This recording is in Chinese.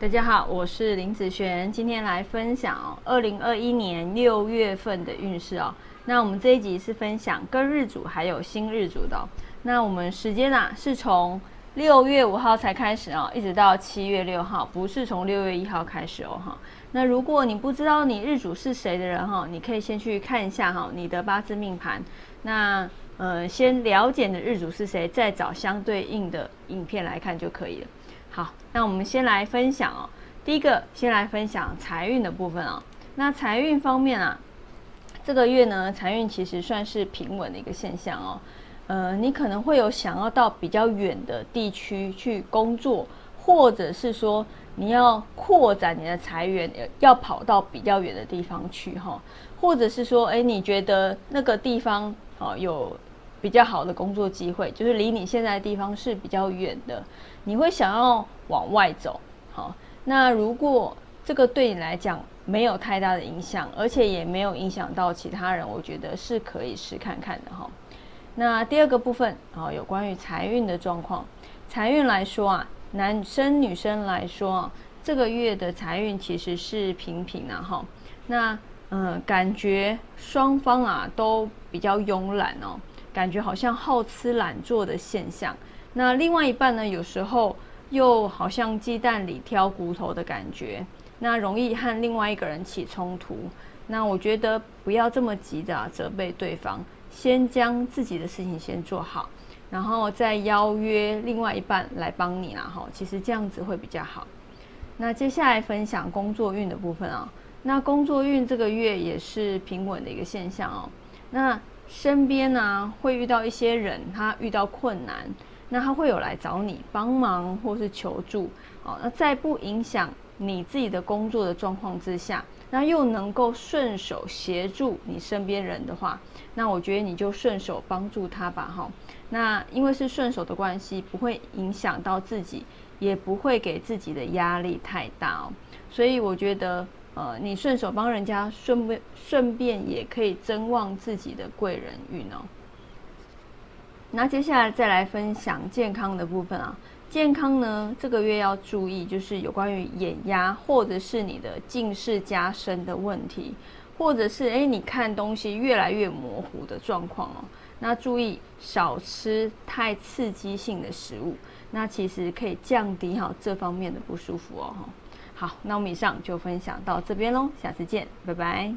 大家好，我是林子璇，今天来分享二零二一年六月份的运势哦。那我们这一集是分享跟日主还有新日主的。那我们时间啊是从六月五号才开始哦，一直到七月六号，不是从六月一号开始哦哈。那如果你不知道你日主是谁的人哈，你可以先去看一下哈你的八字命盘。那呃，先了解你的日主是谁，再找相对应的影片来看就可以了。好，那我们先来分享哦。第一个，先来分享财运的部分啊。那财运方面啊，这个月呢，财运其实算是平稳的一个现象哦。呃，你可能会有想要到比较远的地区去工作，或者是说你要扩展你的财源，要跑到比较远的地方去哈。或者是说，哎，你觉得那个地方哦有。比较好的工作机会，就是离你现在的地方是比较远的，你会想要往外走。好，那如果这个对你来讲没有太大的影响，而且也没有影响到其他人，我觉得是可以试看看的哈。那第二个部分啊，有关于财运的状况，财运来说啊，男生女生来说啊，这个月的财运其实是平平啊哈。那嗯，感觉双方啊都比较慵懒哦。感觉好像好吃懒做的现象，那另外一半呢，有时候又好像鸡蛋里挑骨头的感觉，那容易和另外一个人起冲突。那我觉得不要这么急的责备对方，先将自己的事情先做好，然后再邀约另外一半来帮你啦。哈，其实这样子会比较好。那接下来分享工作运的部分啊，那工作运这个月也是平稳的一个现象哦。那身边呢会遇到一些人，他遇到困难，那他会有来找你帮忙或是求助，哦，那在不影响你自己的工作的状况之下，那又能够顺手协助你身边人的话，那我觉得你就顺手帮助他吧，哈。那因为是顺手的关系，不会影响到自己，也不会给自己的压力太大哦，所以我觉得。呃，你顺手帮人家，顺便顺便也可以增旺自己的贵人运哦。那接下来再来分享健康的部分啊。健康呢，这个月要注意，就是有关于眼压或者是你的近视加深的问题，或者是诶你看东西越来越模糊的状况哦。那注意少吃太刺激性的食物，那其实可以降低好这方面的不舒服哦。好，那我们以上就分享到这边喽，下次见，拜拜。